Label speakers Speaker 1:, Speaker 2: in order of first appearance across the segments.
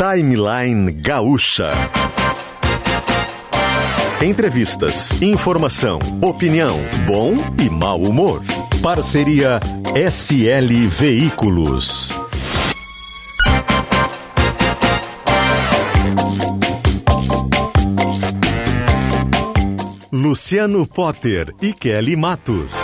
Speaker 1: Timeline Gaúcha. Entrevistas, informação, opinião, bom e mau humor. Parceria SL Veículos. Luciano Potter e Kelly Matos.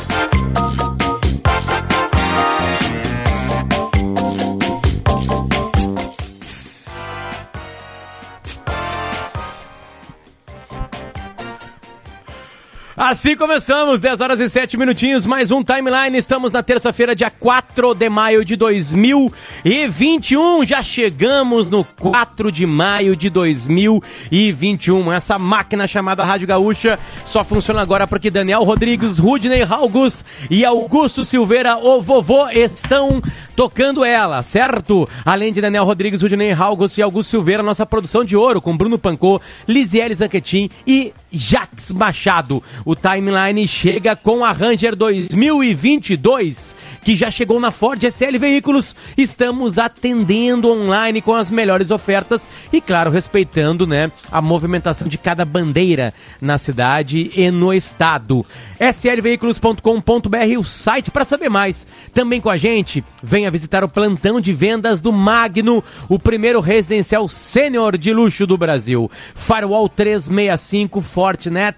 Speaker 2: Assim começamos, 10 horas e 7 minutinhos, mais um timeline. Estamos na terça-feira, dia 4 de maio de 2021. Já chegamos no 4 de maio de 2021. Essa máquina chamada Rádio Gaúcha só funciona agora porque Daniel Rodrigues, Rudney August e Augusto Silveira, o vovô, estão tocando ela, certo? Além de Daniel Rodrigues, Rudney August e Augusto Silveira, nossa produção de ouro com Bruno Pancô, Lisiele Zanquetin e Jax Machado. O timeline chega com a Ranger 2022, que já chegou na Ford SL Veículos. Estamos atendendo online com as melhores ofertas e, claro, respeitando né, a movimentação de cada bandeira na cidade e no estado. slveículos.com.br, o site para saber mais. Também com a gente, venha visitar o plantão de vendas do Magno, o primeiro residencial sênior de luxo do Brasil. Firewall 365 Fortinet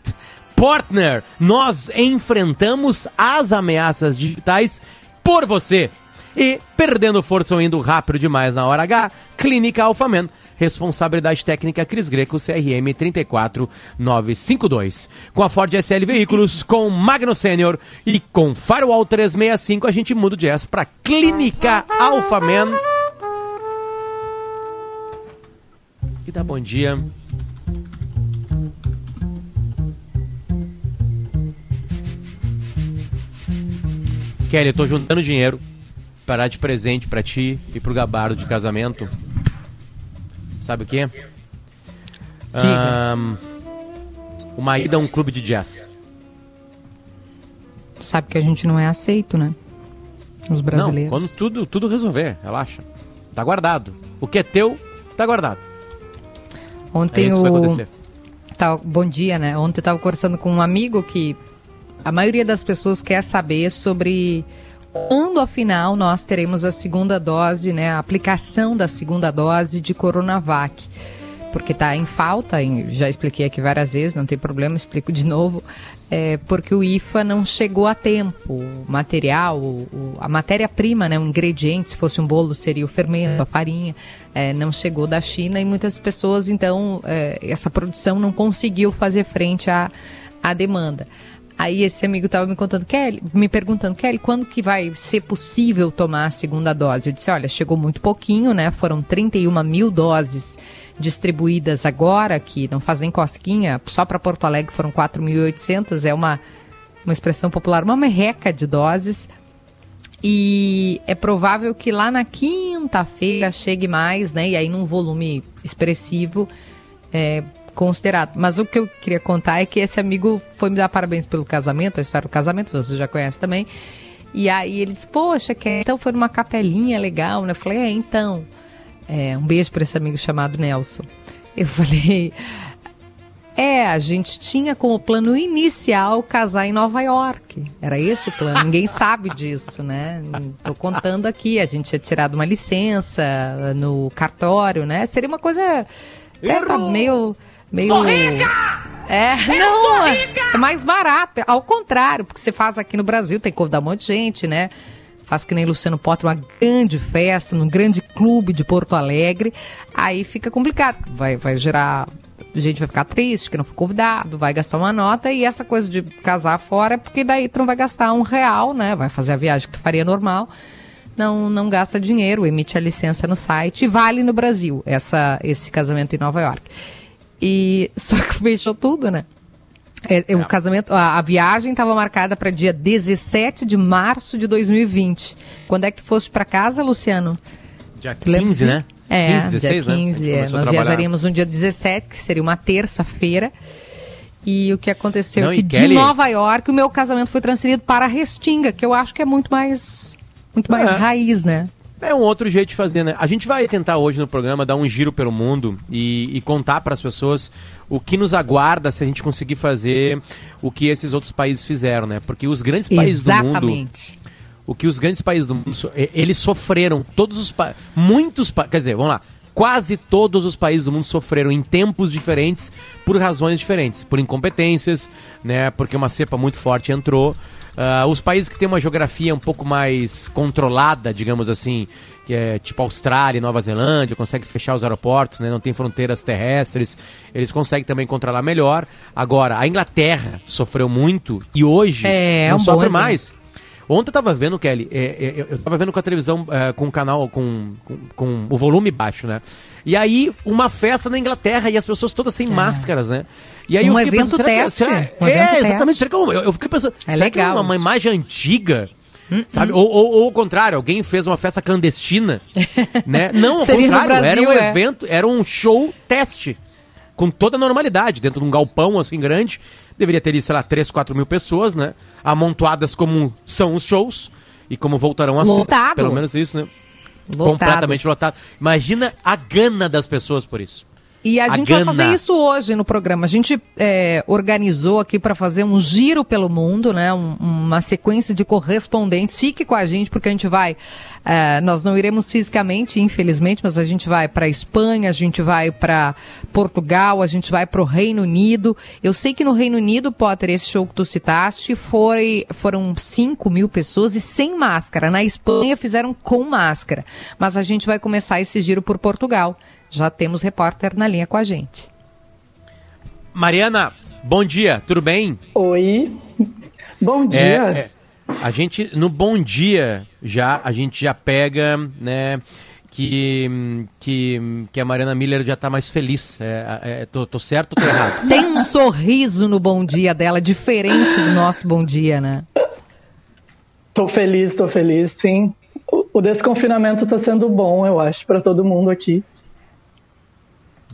Speaker 2: Partner, nós enfrentamos as ameaças digitais por você. E, perdendo força ou indo rápido demais na hora H, Clínica Alfaman. Responsabilidade técnica Cris Greco, CRM 34952. Com a Ford SL Veículos, com Magno Sênior e com Firewall 365, a gente muda o jazz para Clínica Alfaman. E dá bom dia. Kelly, eu tô juntando dinheiro para dar de presente para ti e pro Gabardo de casamento. Sabe o quê? Um, uma ida a um clube de jazz.
Speaker 3: Sabe que a gente não é aceito, né? Os brasileiros.
Speaker 2: Não, quando tudo, tudo resolver, relaxa. Tá guardado. O que é teu, tá guardado.
Speaker 3: Ontem é isso o... que vai acontecer. Tá, bom dia, né? Ontem eu tava conversando com um amigo que a maioria das pessoas quer saber sobre quando, afinal, nós teremos a segunda dose, né, a aplicação da segunda dose de Coronavac. Porque está em falta, já expliquei aqui várias vezes, não tem problema, explico de novo, é, porque o IFA não chegou a tempo. O material, o, a matéria-prima, né, o ingrediente, se fosse um bolo, seria o fermento, a farinha, é, não chegou da China e muitas pessoas, então, é, essa produção não conseguiu fazer frente à, à demanda. Aí esse amigo estava me contando, Kelly, me perguntando, Kelly, quando que vai ser possível tomar a segunda dose? Eu disse, olha, chegou muito pouquinho, né? Foram 31 mil doses distribuídas agora, que não fazem cosquinha, só para Porto Alegre foram 4.800, é uma, uma expressão popular, uma merreca de doses. E é provável que lá na quinta-feira chegue mais, né? E aí num volume expressivo, é, considerado. Mas o que eu queria contar é que esse amigo foi me dar parabéns pelo casamento, a história do casamento, você já conhece também. E aí ele disse, poxa, que então foi numa capelinha legal, né? Eu falei, é, então. É, um beijo para esse amigo chamado Nelson. Eu falei, é, a gente tinha como plano inicial casar em Nova York. Era esse o plano. Ninguém sabe disso, né? Tô contando aqui. A gente tinha tirado uma licença no cartório, né? Seria uma coisa é, tá meio meio. Sou rica! É, eu não, é mais barato. Ao contrário, porque você faz aqui no Brasil, tem que convidar um monte de gente, né? Faz que nem Luciano Potter, uma grande festa, num grande clube de Porto Alegre. Aí fica complicado. Vai, vai gerar. A gente vai ficar triste que não foi convidado, vai gastar uma nota e essa coisa de casar fora é porque daí tu não vai gastar um real, né? Vai fazer a viagem que tu faria normal. Não, não gasta dinheiro, emite a licença no site e vale no Brasil essa, esse casamento em Nova York. E só que fechou tudo, né? É, é. O casamento, a, a viagem estava marcada para dia 17 de março de 2020. Quando é que tu foste para casa, Luciano?
Speaker 2: Dia 15, né?
Speaker 3: É, 15, 16, dia 15. Né? É. Nós viajaríamos no dia 17, que seria uma terça-feira. E o que aconteceu Não, é que de Nova York o meu casamento foi transferido para Restinga, que eu acho que é muito mais muito mais é. raiz, né?
Speaker 2: É um outro jeito de fazer, né? A gente vai tentar hoje no programa dar um giro pelo mundo e, e contar para as pessoas o que nos aguarda se a gente conseguir fazer o que esses outros países fizeram, né? Porque os grandes países Exatamente. do mundo, o que os grandes países do mundo, eles sofreram, todos os muitos, quer dizer, vamos lá, quase todos os países do mundo sofreram em tempos diferentes por razões diferentes, por incompetências, né? Porque uma cepa muito forte entrou. Uh, os países que têm uma geografia um pouco mais controlada, digamos assim, que é tipo Austrália e Nova Zelândia, consegue fechar os aeroportos, né, não tem fronteiras terrestres, eles conseguem também controlar melhor. Agora, a Inglaterra sofreu muito e hoje é, não um sofre mais. Ontem eu tava vendo, Kelly, é, é, eu tava vendo com a televisão, é, com o canal, com, com, com, o volume baixo, né? E aí, uma festa na Inglaterra e as pessoas todas sem é. máscaras, né? E aí
Speaker 3: um eu fiquei evento pensando, teste. Será,
Speaker 2: será, um é, evento exatamente. Teste. Será que eu, eu fiquei pensando, é será legal que é uma, uma imagem antiga? Hum, sabe? Hum. Ou, ou, ou, ao contrário, alguém fez uma festa clandestina, né? Não, ao contrário, Brasil, era um é. evento, era um show teste com toda a normalidade, dentro de um galpão assim grande. Deveria ter, sei lá, 3, 4 mil pessoas, né? Amontoadas como são os shows e como voltarão a ser. Pelo menos isso, né? Lotado. Completamente lotado. Imagina a gana das pessoas por isso.
Speaker 3: E a, a gente gana. vai fazer isso hoje no programa. A gente é, organizou aqui para fazer um giro pelo mundo, né? Um, uma sequência de correspondentes. Fique com a gente, porque a gente vai. É, nós não iremos fisicamente, infelizmente, mas a gente vai para Espanha, a gente vai para Portugal, a gente vai para o Reino Unido. Eu sei que no Reino Unido, Potter, esse show que tu citaste, foi, foram 5 mil pessoas e sem máscara. Na Espanha fizeram com máscara. Mas a gente vai começar esse giro por Portugal. Já temos repórter na linha com a gente.
Speaker 2: Mariana, bom dia, tudo bem?
Speaker 4: Oi, bom dia. É, é,
Speaker 2: a gente, no bom dia, já a gente já pega, né, que, que, que a Mariana Miller já está mais feliz. É, é, tô, tô certo ou tô errado?
Speaker 3: Tem um sorriso no bom dia dela, diferente do nosso bom dia, né?
Speaker 4: Tô feliz, tô feliz, sim. O, o desconfinamento está sendo bom, eu acho, para todo mundo aqui.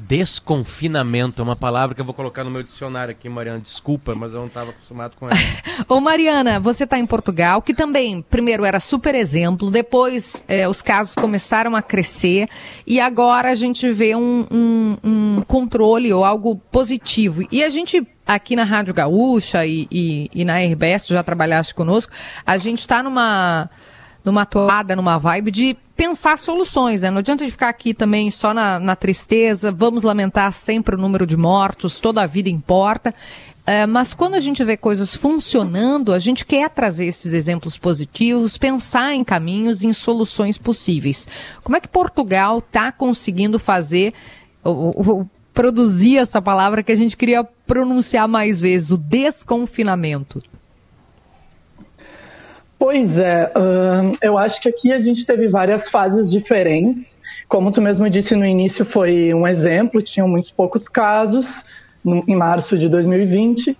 Speaker 2: Desconfinamento é uma palavra que eu vou colocar no meu dicionário aqui, Mariana. Desculpa, mas eu não estava acostumado com ela.
Speaker 3: Ô, Mariana, você está em Portugal, que também, primeiro, era super exemplo, depois é, os casos começaram a crescer e agora a gente vê um, um, um controle ou algo positivo. E a gente aqui na Rádio Gaúcha e, e, e na tu já trabalhaste conosco, a gente está numa numa toada, numa vibe de pensar soluções, né? Não adianta de ficar aqui também só na, na tristeza, vamos lamentar sempre o número de mortos, toda a vida importa. É, mas quando a gente vê coisas funcionando, a gente quer trazer esses exemplos positivos, pensar em caminhos, em soluções possíveis. Como é que Portugal está conseguindo fazer, ou, ou, produzir essa palavra que a gente queria pronunciar mais vezes, o desconfinamento?
Speaker 4: Pois é, eu acho que aqui a gente teve várias fases diferentes. Como tu mesmo disse no início, foi um exemplo, tinham muitos poucos casos em março de 2020.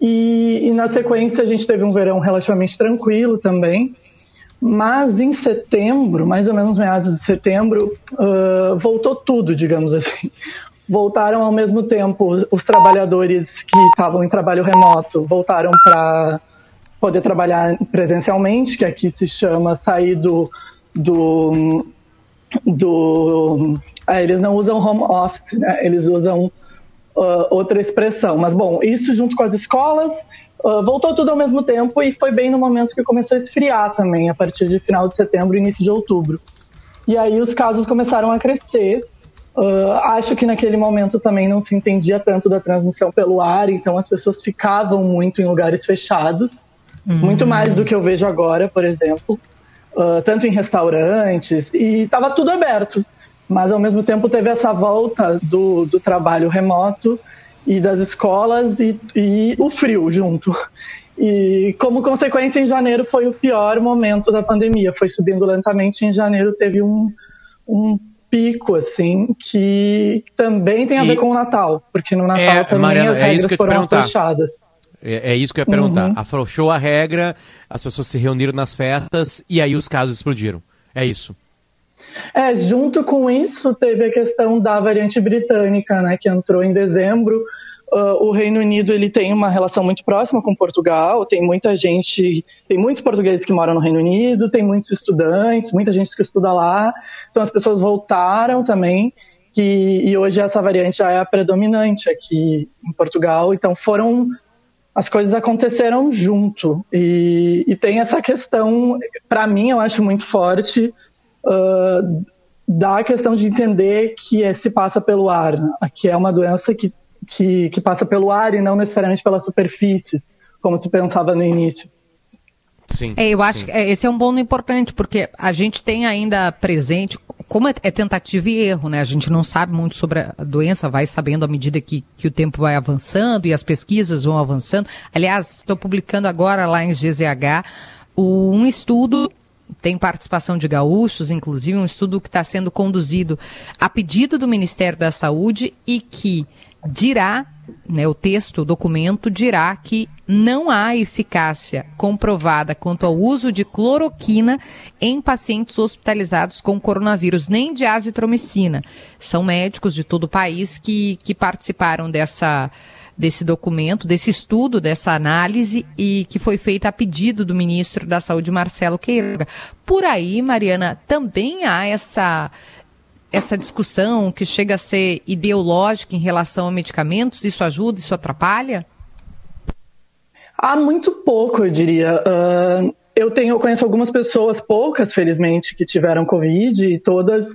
Speaker 4: E, e, na sequência a gente teve um verão relativamente tranquilo também. Mas em setembro, mais ou menos meados de setembro, uh, voltou tudo, digamos assim. Voltaram ao mesmo tempo os trabalhadores que estavam em trabalho remoto, voltaram para poder trabalhar presencialmente, que aqui se chama sair do. do, do é, eles não usam home office, né? eles usam uh, outra expressão. Mas, bom, isso junto com as escolas, uh, voltou tudo ao mesmo tempo e foi bem no momento que começou a esfriar também, a partir de final de setembro e início de outubro. E aí os casos começaram a crescer. Uh, acho que naquele momento também não se entendia tanto da transmissão pelo ar, então as pessoas ficavam muito em lugares fechados. Muito mais do que eu vejo agora, por exemplo. Uh, tanto em restaurantes, e estava tudo aberto. Mas, ao mesmo tempo, teve essa volta do, do trabalho remoto e das escolas e, e o frio junto. E, como consequência, em janeiro foi o pior momento da pandemia. Foi subindo lentamente. Em janeiro teve um, um pico, assim, que também tem a ver com o Natal, porque no Natal é, também Mariana, as é regras é foram fechadas.
Speaker 2: É, é, isso que eu ia perguntar. Uhum. Afrouxou a regra, as pessoas se reuniram nas festas e aí os casos explodiram. É isso.
Speaker 4: É, junto com isso teve a questão da variante britânica, né, que entrou em dezembro, uh, o Reino Unido ele tem uma relação muito próxima com Portugal, tem muita gente, tem muitos portugueses que moram no Reino Unido, tem muitos estudantes, muita gente que estuda lá, então as pessoas voltaram também, que, e hoje essa variante já é a predominante aqui em Portugal, então foram as coisas aconteceram junto e, e tem essa questão, para mim eu acho muito forte uh, da questão de entender que é, se passa pelo ar, que é uma doença que que, que passa pelo ar e não necessariamente pela superfície, como se pensava no início.
Speaker 3: Sim. É, eu acho sim. que é, esse é um ponto importante, porque a gente tem ainda presente, como é, é, tentativa e erro, né? A gente não sabe muito sobre a doença, vai sabendo à medida que, que o tempo vai avançando e as pesquisas vão avançando. Aliás, estou publicando agora lá em GZH um estudo tem participação de gaúchos, inclusive um estudo que está sendo conduzido a pedido do Ministério da Saúde e que dirá, né, o texto, o documento dirá que não há eficácia comprovada quanto ao uso de cloroquina em pacientes hospitalizados com coronavírus, nem de azitromicina. São médicos de todo o país que, que participaram dessa desse documento, desse estudo, dessa análise e que foi feita a pedido do ministro da Saúde, Marcelo Queiroga. Por aí, Mariana, também há essa essa discussão que chega a ser ideológica em relação a medicamentos? Isso ajuda, isso atrapalha?
Speaker 4: Há muito pouco, eu diria. Uh, eu tenho, eu conheço algumas pessoas, poucas, felizmente, que tiveram Covid e todas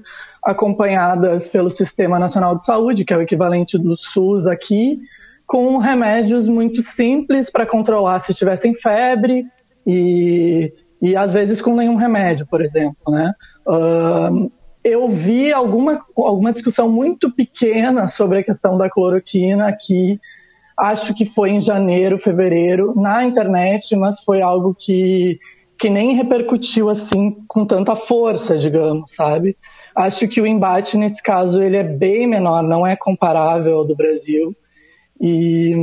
Speaker 4: acompanhadas pelo Sistema Nacional de Saúde, que é o equivalente do SUS aqui, com remédios muito simples para controlar se tivessem febre e, e às vezes com nenhum remédio, por exemplo, né? Uh, eu vi alguma, alguma discussão muito pequena sobre a questão da cloroquina aqui, acho que foi em janeiro, fevereiro, na internet, mas foi algo que, que nem repercutiu assim com tanta força, digamos, sabe? Acho que o embate nesse caso ele é bem menor, não é comparável ao do Brasil. E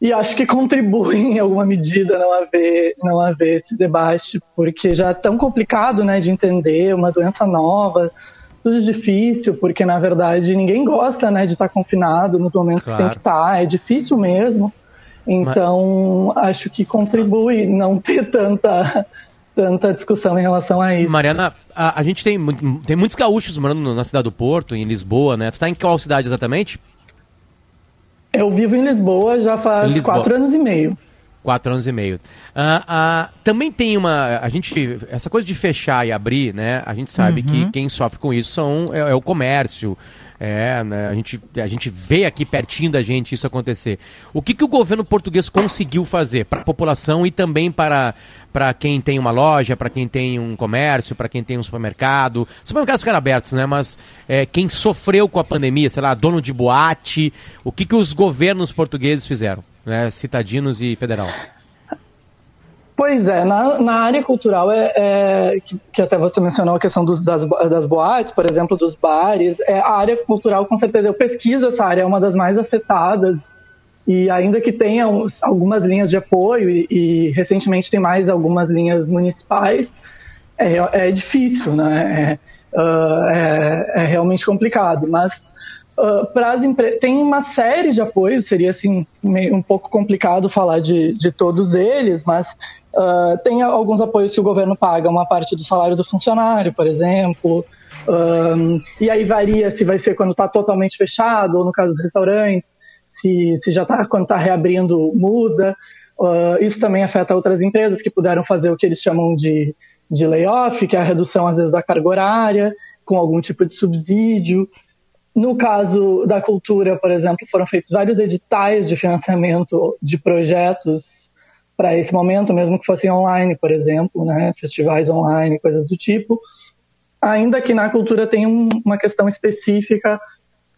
Speaker 4: e acho que contribui em alguma medida não haver, não haver esse debate, porque já é tão complicado né, de entender uma doença nova, tudo difícil, porque na verdade ninguém gosta né, de estar confinado nos momentos claro. que tem que estar, é difícil mesmo. Então, Mas... acho que contribui não ter tanta, tanta discussão em relação a isso.
Speaker 2: Mariana, a, a gente tem, tem muitos gaúchos morando na cidade do Porto, em Lisboa, né? Tu tá em qual cidade exatamente?
Speaker 4: Eu vivo em Lisboa já faz Lisboa. quatro anos e meio.
Speaker 2: Quatro anos e meio. Uh, uh, também tem uma. A gente. Essa coisa de fechar e abrir, né? A gente sabe uhum. que quem sofre com isso são, é, é o comércio. É, né, a, gente, a gente vê aqui pertinho da gente isso acontecer. O que, que o governo português conseguiu fazer para a população e também para, para quem tem uma loja, para quem tem um comércio, para quem tem um supermercado? Supermercados ficaram abertos, né? Mas é, quem sofreu com a pandemia, sei lá, dono de boate, o que, que os governos portugueses fizeram, né? Citadinos e federal?
Speaker 4: Pois é, na, na área cultural, é, é que, que, até você mencionou a questão dos, das, das boates, por exemplo, dos bares, é, a área cultural, com certeza, eu pesquiso essa área, é uma das mais afetadas, e ainda que tenha algumas linhas de apoio, e, e recentemente tem mais algumas linhas municipais, é, é difícil, né? É, uh, é, é realmente complicado, mas Uh, para as tem uma série de apoios seria assim meio, um pouco complicado falar de, de todos eles mas Uh, tem alguns apoios que o governo paga, uma parte do salário do funcionário, por exemplo. Um, e aí varia se vai ser quando está totalmente fechado, ou no caso dos restaurantes, se, se já está, quando está reabrindo, muda. Uh, isso também afeta outras empresas que puderam fazer o que eles chamam de, de layoff, que é a redução, às vezes, da carga horária, com algum tipo de subsídio. No caso da cultura, por exemplo, foram feitos vários editais de financiamento de projetos para esse momento, mesmo que fossem online, por exemplo, né, festivais online, coisas do tipo. Ainda que na cultura tem um, uma questão específica,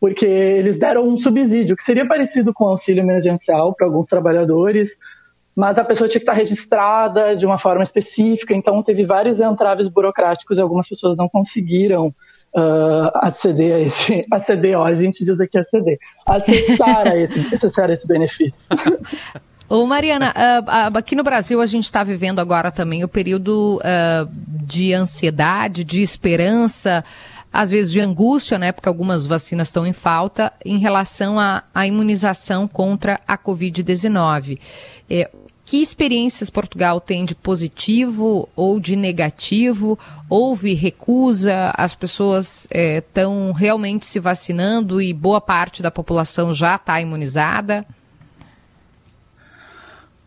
Speaker 4: porque eles deram um subsídio, que seria parecido com auxílio emergencial para alguns trabalhadores, mas a pessoa tinha que estar registrada de uma forma específica, então teve vários entraves burocráticos e algumas pessoas não conseguiram uh, aceder a esse, aceder, ó, a gente diz aqui aceder, acessar a esse, acessar esse benefício.
Speaker 3: Ô Mariana, uh, aqui no Brasil a gente está vivendo agora também o período uh, de ansiedade, de esperança. às vezes de angústia, né, porque algumas vacinas estão em falta, em relação à, à imunização contra a Covid-19. É, que experiências Portugal tem de positivo ou de negativo? Houve recusa? As pessoas estão é, realmente se vacinando e boa parte da população já está imunizada?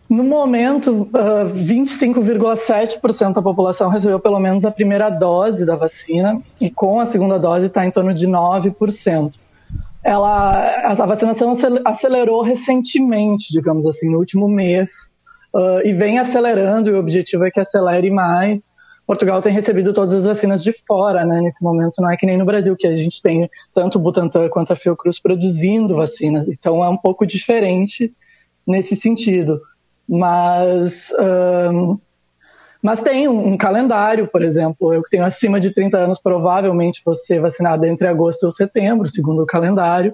Speaker 4: No momento, uh, 25,7% da população recebeu pelo menos a primeira dose da vacina e com a segunda dose está em torno de 9%. Ela, a vacinação acelerou recentemente, digamos assim, no último mês, uh, e vem acelerando, e o objetivo é que acelere mais. Portugal tem recebido todas as vacinas de fora, né? Nesse momento não é que nem no Brasil, que a gente tem tanto o Butantan quanto a Fiocruz produzindo vacinas. Então é um pouco diferente nesse sentido. Mas, um, mas tem um, calendário, por exemplo, eu que tenho acima de 30 anos, provavelmente vou ser vacinado entre agosto e setembro, segundo o calendário.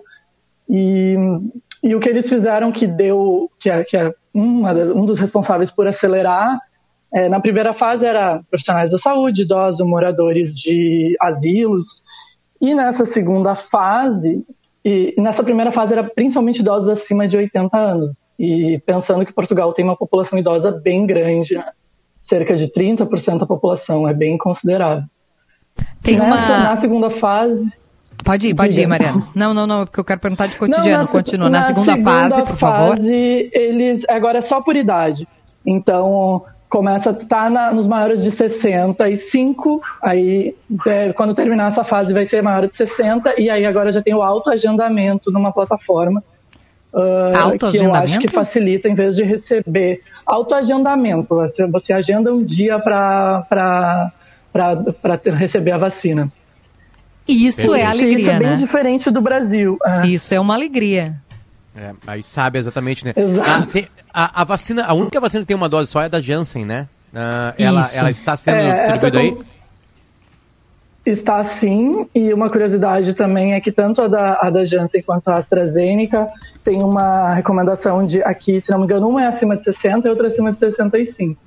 Speaker 4: E, e o que eles fizeram que deu, que é, que é um dos responsáveis por acelerar, é, na primeira fase era profissionais da saúde, idosos, moradores de asilos, e nessa segunda fase, e, nessa primeira fase era principalmente idosos acima de 80 anos. E pensando que Portugal tem uma população idosa bem grande, né? cerca de 30% da população, é bem considerável.
Speaker 3: Tem Nessa, uma...
Speaker 4: Na segunda fase...
Speaker 3: Pode ir, pode ir, Mariana. Não, não, não, porque eu quero perguntar de cotidiano. Não, na, Continua. Na, na segunda, segunda, fase, por favor.
Speaker 4: Fase, eles, agora é só por idade. Então, começa a estar tá nos maiores de 65, aí é, quando terminar essa fase vai ser maior de 60, e aí agora já tem o autoagendamento numa plataforma Uh, que eu acho que facilita em vez de receber autoagendamento. Você, você agenda um dia para receber a vacina.
Speaker 3: Isso é alegria,
Speaker 4: Isso é bem
Speaker 3: né?
Speaker 4: diferente do Brasil.
Speaker 3: É. Isso é uma alegria.
Speaker 2: É, aí sabe exatamente, né? A, tem, a, a, vacina, a única vacina que tem uma dose só é da Janssen, né? Uh, ela, ela está sendo é, distribuída aí?
Speaker 4: Está sim, e uma curiosidade também é que tanto a da, a da Janssen quanto a AstraZeneca tem uma recomendação de aqui, se não me engano, uma é acima de 60 e outra acima de 65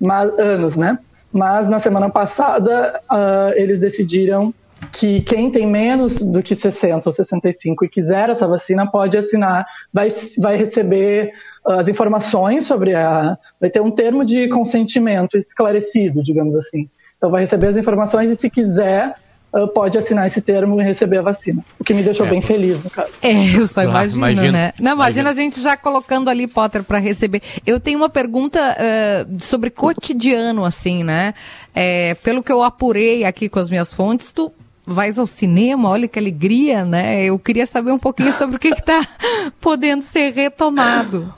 Speaker 4: mas, anos, né? Mas na semana passada uh, eles decidiram que quem tem menos do que 60 ou 65 e quiser essa vacina pode assinar, vai, vai receber as informações sobre a. vai ter um termo de consentimento esclarecido, digamos assim. Então vai receber as informações e se quiser pode assinar esse termo e receber a vacina. O que me deixou é. bem feliz, no caso.
Speaker 3: É, eu só imagino, imagino né? Não, imagina, imagina, a gente já colocando ali, Potter, para receber. Eu tenho uma pergunta uh, sobre cotidiano, assim, né? É, pelo que eu apurei aqui com as minhas fontes, tu vais ao cinema, olha que alegria, né? Eu queria saber um pouquinho sobre o que está podendo ser retomado.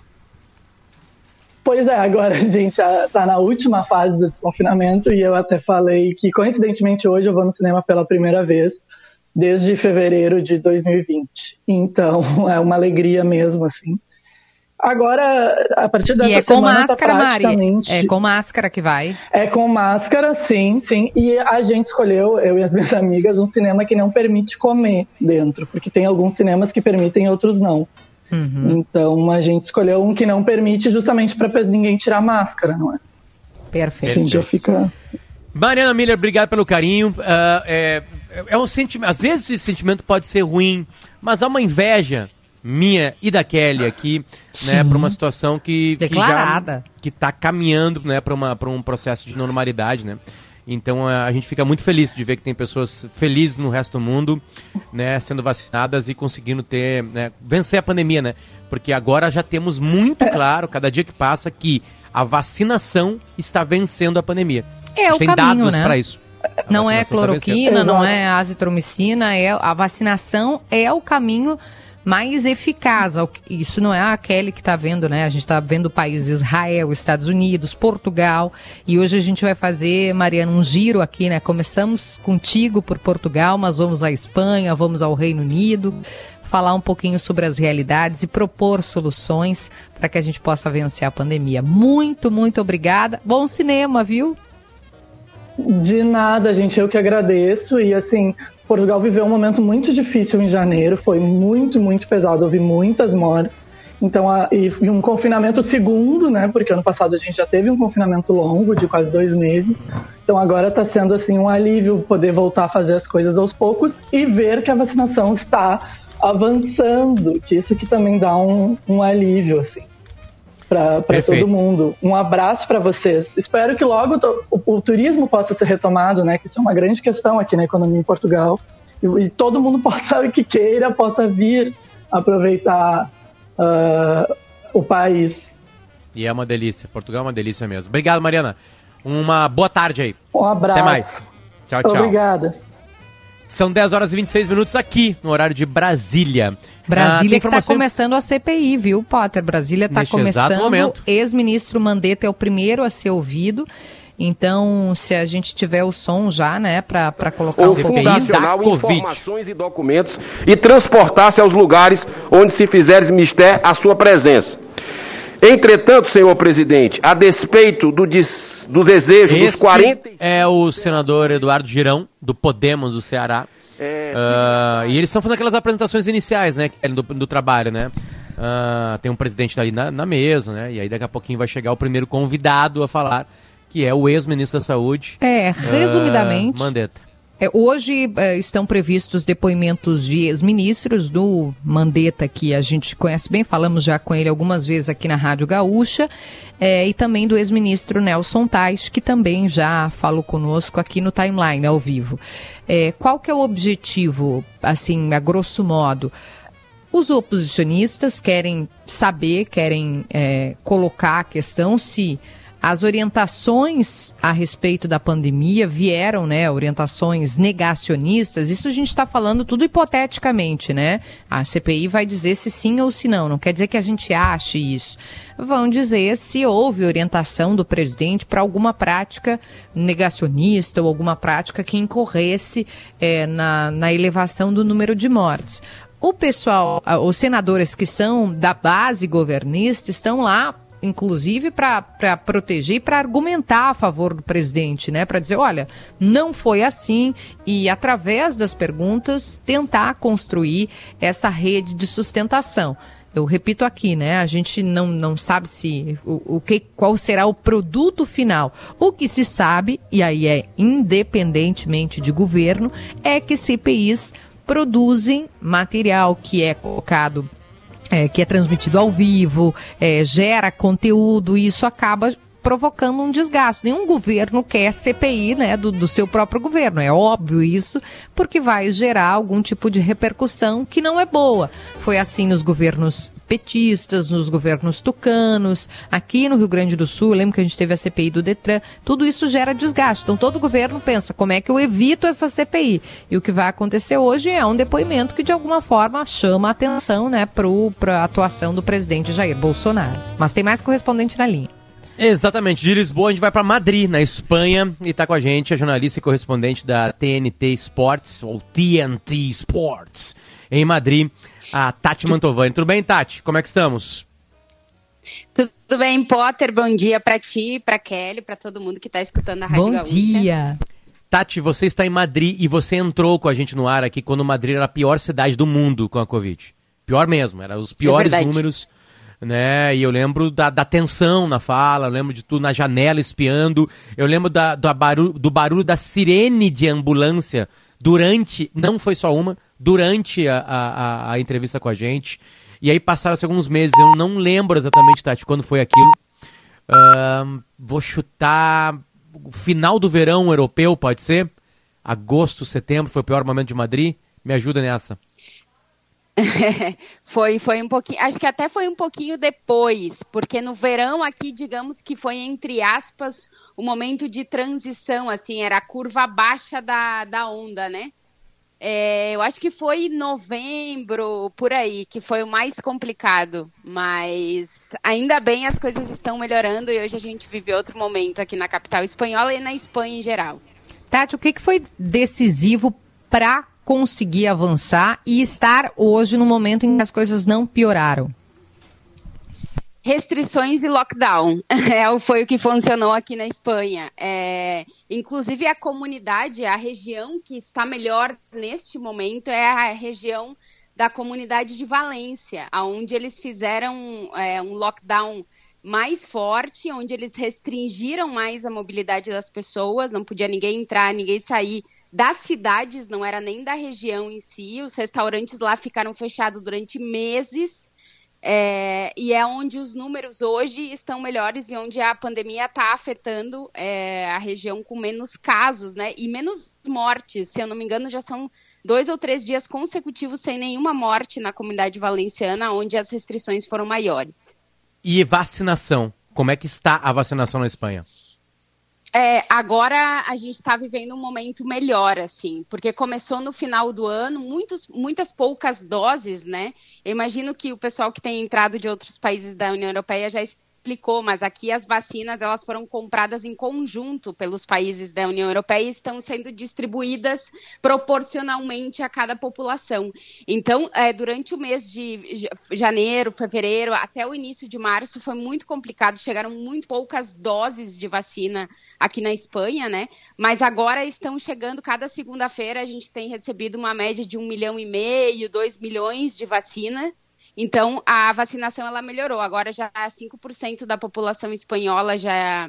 Speaker 4: Pois é, agora a gente está na última fase do desconfinamento e eu até falei que, coincidentemente, hoje eu vou no cinema pela primeira vez desde fevereiro de 2020. Então, é uma alegria mesmo, assim. Agora, a partir dessa
Speaker 3: E é com máscara, praticamente... Mari? É com máscara que vai?
Speaker 4: É com máscara, sim, sim. E a gente escolheu, eu e as minhas amigas, um cinema que não permite comer dentro, porque tem alguns cinemas que permitem, outros não. Uhum. Então a gente escolheu um que não permite justamente para ninguém tirar máscara, não é?
Speaker 3: Perfeito.
Speaker 4: Assim já fica.
Speaker 2: Mariana Miller, obrigado pelo carinho. Uh, é, é um sentimento. Às vezes esse sentimento pode ser ruim, mas há uma inveja minha e da Kelly aqui, Sim. né, para uma situação que
Speaker 3: Declarada.
Speaker 2: que está caminhando, né, para um processo de normalidade, né? Então a gente fica muito feliz de ver que tem pessoas felizes no resto do mundo, né, sendo vacinadas e conseguindo ter, né, vencer a pandemia, né? Porque agora já temos muito é. claro, cada dia que passa, que a vacinação está vencendo a pandemia.
Speaker 3: É o
Speaker 2: tem
Speaker 3: caminho,
Speaker 2: dados
Speaker 3: né?
Speaker 2: para isso.
Speaker 3: A não é tá cloroquina, tá não é azitromicina, é a vacinação é o caminho mais eficaz. Isso não é a Kelly que está vendo, né? A gente está vendo o país Israel, Estados Unidos, Portugal. E hoje a gente vai fazer, Mariana, um giro aqui, né? Começamos contigo por Portugal, mas vamos à Espanha, vamos ao Reino Unido falar um pouquinho sobre as realidades e propor soluções para que a gente possa vencer a pandemia. Muito, muito obrigada. Bom cinema, viu?
Speaker 4: De nada, gente. Eu que agradeço. E assim, Portugal viveu um momento muito difícil em janeiro, foi muito, muito pesado, houve muitas mortes. Então, a, e, e, um confinamento segundo, né? Porque ano passado a gente já teve um confinamento longo de quase dois meses. Então agora está sendo assim um alívio poder voltar a fazer as coisas aos poucos e ver que a vacinação está avançando, que isso que também dá um, um alívio assim para todo mundo. Um abraço para vocês. Espero que logo o, o, turismo possa ser retomado, né? Que isso é uma grande questão aqui na economia em Portugal e, e todo mundo possa que queira possa vir aproveitar uh, o país.
Speaker 2: E é uma delícia. Portugal é uma delícia mesmo. Obrigado, Mariana. Uma boa tarde aí.
Speaker 4: Um abraço.
Speaker 2: Até mais. Tchau, tchau.
Speaker 4: Obrigada.
Speaker 2: São 10 horas e 26 minutos aqui, no horário de Brasília.
Speaker 3: Brasília ah, que está começando a CPI, viu, Potter? Brasília está começando. Ex-ministro Mandetta é o primeiro a ser ouvido. Então, se a gente tiver o som já, né, para colocar
Speaker 5: o fundacional informações e documentos e transportar-se aos lugares onde se fizeres mistério a sua presença. Entretanto, senhor presidente, a despeito do, des, do desejo Esse dos 40.
Speaker 2: É o senador Eduardo Girão, do Podemos do Ceará. É, uh, e eles estão fazendo aquelas apresentações iniciais, né, do, do trabalho, né? Uh, tem um presidente ali na, na, mesa, né? E aí daqui a pouquinho vai chegar o primeiro convidado a falar, que é o ex-ministro da Saúde.
Speaker 3: É, resumidamente.
Speaker 2: Uh, Mandetta.
Speaker 3: É, hoje é, estão previstos depoimentos de ex-ministros do Mandetta, que a gente conhece bem, falamos já com ele algumas vezes aqui na Rádio Gaúcha, é, e também do ex-ministro Nelson Tais, que também já falou conosco aqui no timeline, ao vivo. É, qual que é o objetivo, assim, a grosso modo? Os oposicionistas querem saber, querem é, colocar a questão se as orientações a respeito da pandemia vieram, né? Orientações negacionistas. Isso a gente está falando tudo hipoteticamente, né? A CPI vai dizer se sim ou se não. Não quer dizer que a gente ache isso. Vão dizer se houve orientação do presidente para alguma prática negacionista ou alguma prática que incorresse é, na, na elevação do número de mortes o pessoal, os senadores que são da base governista estão lá inclusive para proteger e para argumentar a favor do presidente, né? Para dizer, olha, não foi assim e através das perguntas tentar construir essa rede de sustentação. Eu repito aqui, né? A gente não, não sabe se o, o que qual será o produto final. O que se sabe, e aí é independentemente de governo, é que CPIs produzem material que é colocado é, que é transmitido ao vivo, é, gera conteúdo e isso acaba provocando um desgaste. Nenhum governo quer CPI né, do, do, seu próprio governo, é óbvio isso, porque vai gerar algum tipo de repercussão que não é boa. Foi assim nos governos petistas, nos governos tucanos, aqui no Rio Grande do Sul, lembro que a gente teve a CPI do Detran, tudo isso gera desgaste. Então todo governo pensa, como é que eu evito essa CPI? E o que vai acontecer hoje é um depoimento que de alguma forma chama a atenção né, para a atuação do presidente Jair Bolsonaro. Mas tem mais correspondente na linha.
Speaker 2: Exatamente, de Lisboa a gente vai para Madrid, na Espanha, e está com a gente a jornalista e correspondente da TNT Sports, ou TNT Sports, em Madrid, a Tati Mantovani. Tudo bem, Tati? Como é que estamos?
Speaker 6: Tudo bem, Potter? Bom dia para ti, para Kelly, para todo mundo que está escutando a Rádio
Speaker 3: Bom
Speaker 6: Gaúcha.
Speaker 3: dia!
Speaker 2: Tati, você está em Madrid e você entrou com a gente no ar aqui quando Madrid era a pior cidade do mundo com a Covid. Pior mesmo, eram os piores é números né? E eu lembro da, da tensão na fala, eu lembro de tu na janela espiando, eu lembro da, da barulho, do barulho da sirene de ambulância durante, não foi só uma, durante a, a, a entrevista com a gente. E aí passaram alguns meses, eu não lembro exatamente, Tati, quando foi aquilo. Uh, vou chutar final do verão europeu, pode ser? Agosto, setembro, foi o pior momento de Madrid. Me ajuda nessa.
Speaker 6: foi, foi um pouquinho, acho que até foi um pouquinho depois, porque no verão aqui, digamos que foi entre aspas o momento de transição, assim, era a curva baixa da, da onda, né? É, eu acho que foi novembro, por aí, que foi o mais complicado, mas ainda bem as coisas estão melhorando e hoje a gente vive outro momento aqui na capital espanhola e na Espanha em geral.
Speaker 3: Tati, o que, que foi decisivo para conseguir avançar e estar hoje no momento em que as coisas não pioraram?
Speaker 6: Restrições e lockdown. É, foi o que funcionou aqui na Espanha. É, inclusive, a comunidade, a região que está melhor neste momento é a região da comunidade de Valência, onde eles fizeram é, um lockdown mais forte, onde eles restringiram mais a mobilidade das pessoas, não podia ninguém entrar, ninguém sair das cidades, não era nem da região em si. Os restaurantes lá ficaram fechados durante meses. É, e é onde os números hoje estão melhores e onde a pandemia está afetando é, a região com menos casos, né? E menos mortes. Se eu não me engano, já são dois ou três dias consecutivos sem nenhuma morte na comunidade valenciana, onde as restrições foram maiores.
Speaker 2: E vacinação? Como é que está a vacinação na Espanha?
Speaker 6: É, agora a gente está vivendo um momento melhor, assim, porque começou no final do ano, muitos, muitas poucas doses, né? Eu imagino que o pessoal que tem entrado de outros países da União Europeia já explicou, mas aqui as vacinas elas foram compradas em conjunto pelos países da União Europeia e estão sendo distribuídas proporcionalmente a cada população. Então, é, durante o mês de janeiro, fevereiro, até o início de março, foi muito complicado. Chegaram muito poucas doses de vacina aqui na Espanha, né? Mas agora estão chegando cada segunda-feira. A gente tem recebido uma média de um milhão e meio, dois milhões de vacina então, a vacinação ela melhorou. Agora já 5% da população espanhola já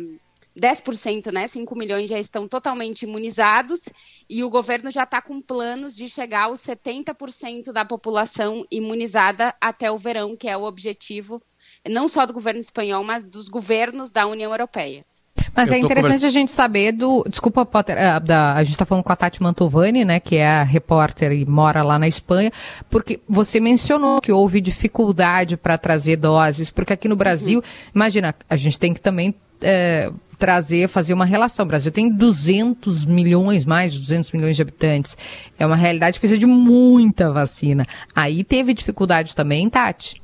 Speaker 6: 10%, né? 5 milhões já estão totalmente imunizados e o governo já está com planos de chegar aos 70% da população imunizada até o verão, que é o objetivo não só do governo espanhol, mas dos governos da União Europeia.
Speaker 3: Mas é interessante conversa... a gente saber do. Desculpa, Potter, a, ah, da, a gente está falando com a Tati Mantovani, né, que é a repórter e mora lá na Espanha, porque você mencionou que houve dificuldade para trazer doses, porque aqui no Brasil, uhum. imagina, a gente tem que também. É, trazer, fazer uma relação. O Brasil tem 200 milhões, mais de 200 milhões de habitantes. É uma realidade que precisa de muita vacina. Aí teve dificuldade também, Tati?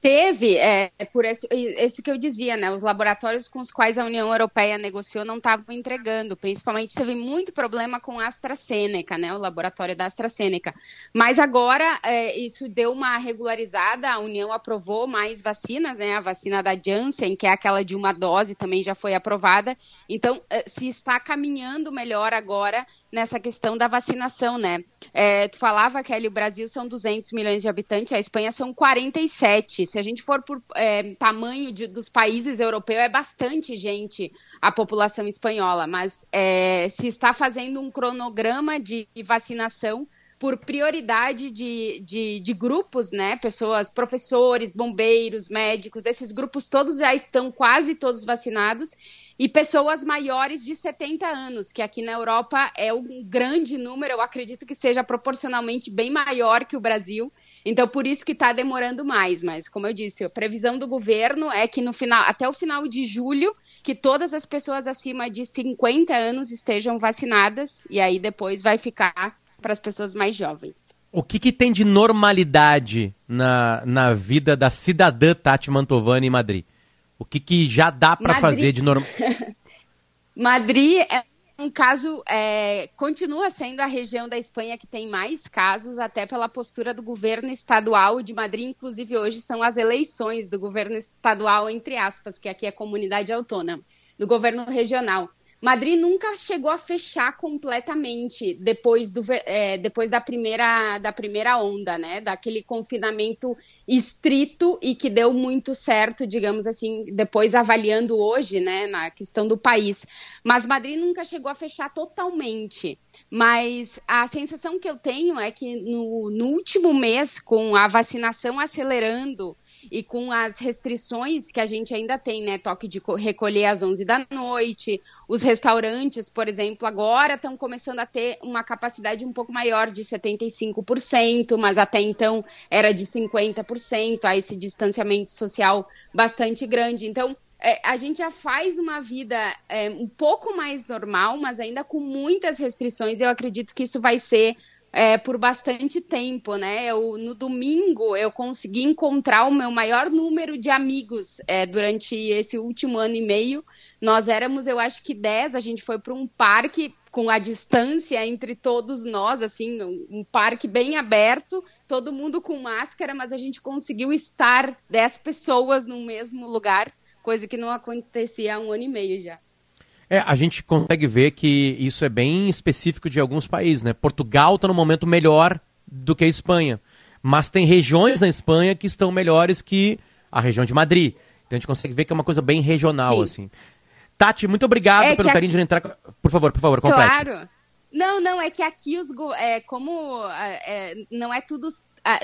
Speaker 6: Teve, é, por isso, que eu dizia, né? Os laboratórios com os quais a União Europeia negociou não estavam entregando. Principalmente teve muito problema com a AstraZeneca, né? O laboratório da AstraZeneca. Mas agora é, isso deu uma regularizada, a União aprovou mais vacinas, né? A vacina da Janssen, que é aquela de uma dose, também já foi aprovada. Então, é, se está caminhando melhor agora nessa questão da vacinação, né? É, tu falava, Kelly, o Brasil são 200 milhões de habitantes, a Espanha são 47. Se a gente for por é, tamanho de, dos países europeus, é bastante gente a população espanhola, mas é, se está fazendo um cronograma de vacinação por prioridade de, de, de, grupos, né? Pessoas, professores, bombeiros, médicos, esses grupos todos já estão quase todos vacinados, e pessoas maiores de 70 anos, que aqui na Europa é um grande número, eu acredito que seja proporcionalmente bem maior que o Brasil. Então, por isso que está demorando mais. Mas, como eu disse, a previsão do governo é que no final, até o final de julho, que todas as pessoas acima de 50 anos estejam vacinadas, e aí depois vai ficar para as pessoas mais jovens.
Speaker 2: O que, que, tem de normalidade na, na vida da cidadã Tati Mantovani em Madrid? O que, que já dá para fazer de normal?
Speaker 6: Madrid é um caso, é, continua sendo a região da Espanha que tem mais casos, até pela postura do governo estadual de Madrid. Inclusive, hoje são as eleições do governo estadual, entre aspas, que aqui é comunidade autônoma, do governo regional. Madrid nunca chegou a fechar completamente depois, do, é, depois da, primeira, da primeira onda, né? Daquele confinamento estrito e que deu muito certo, digamos assim, depois avaliando hoje, né, na questão do país. Mas Madrid nunca chegou a fechar totalmente. Mas a sensação que eu tenho é que no, no último mês, com a vacinação acelerando, e com as restrições que a gente ainda tem, né? Toque de recolher às 11 da noite. Os restaurantes, por exemplo, agora estão começando a ter uma capacidade um pouco maior de 75%, mas até então era de 50%, há esse distanciamento social bastante grande. Então, é, a gente já faz uma vida é, um pouco mais normal, mas ainda com muitas restrições. Eu acredito que isso vai ser é, por bastante tempo, né? Eu, no domingo eu consegui encontrar o meu maior número de amigos é, durante esse último ano e meio. Nós éramos, eu acho que 10, a gente foi para um parque com a distância entre todos nós, assim, um parque bem aberto, todo mundo com máscara, mas a gente conseguiu estar 10 pessoas no mesmo lugar, coisa que não acontecia há um ano e meio já.
Speaker 2: É, a gente consegue ver que isso é bem específico de alguns países, né? Portugal está no momento melhor do que a Espanha. Mas tem regiões na Espanha que estão melhores que a região de Madrid. Então a gente consegue ver que é uma coisa bem regional, Sim. assim. Tati, muito obrigado é pelo carinho aqui... de entrar. Por favor, por favor, complete.
Speaker 6: Claro. Não, não, é que aqui os é, como é, não é tudo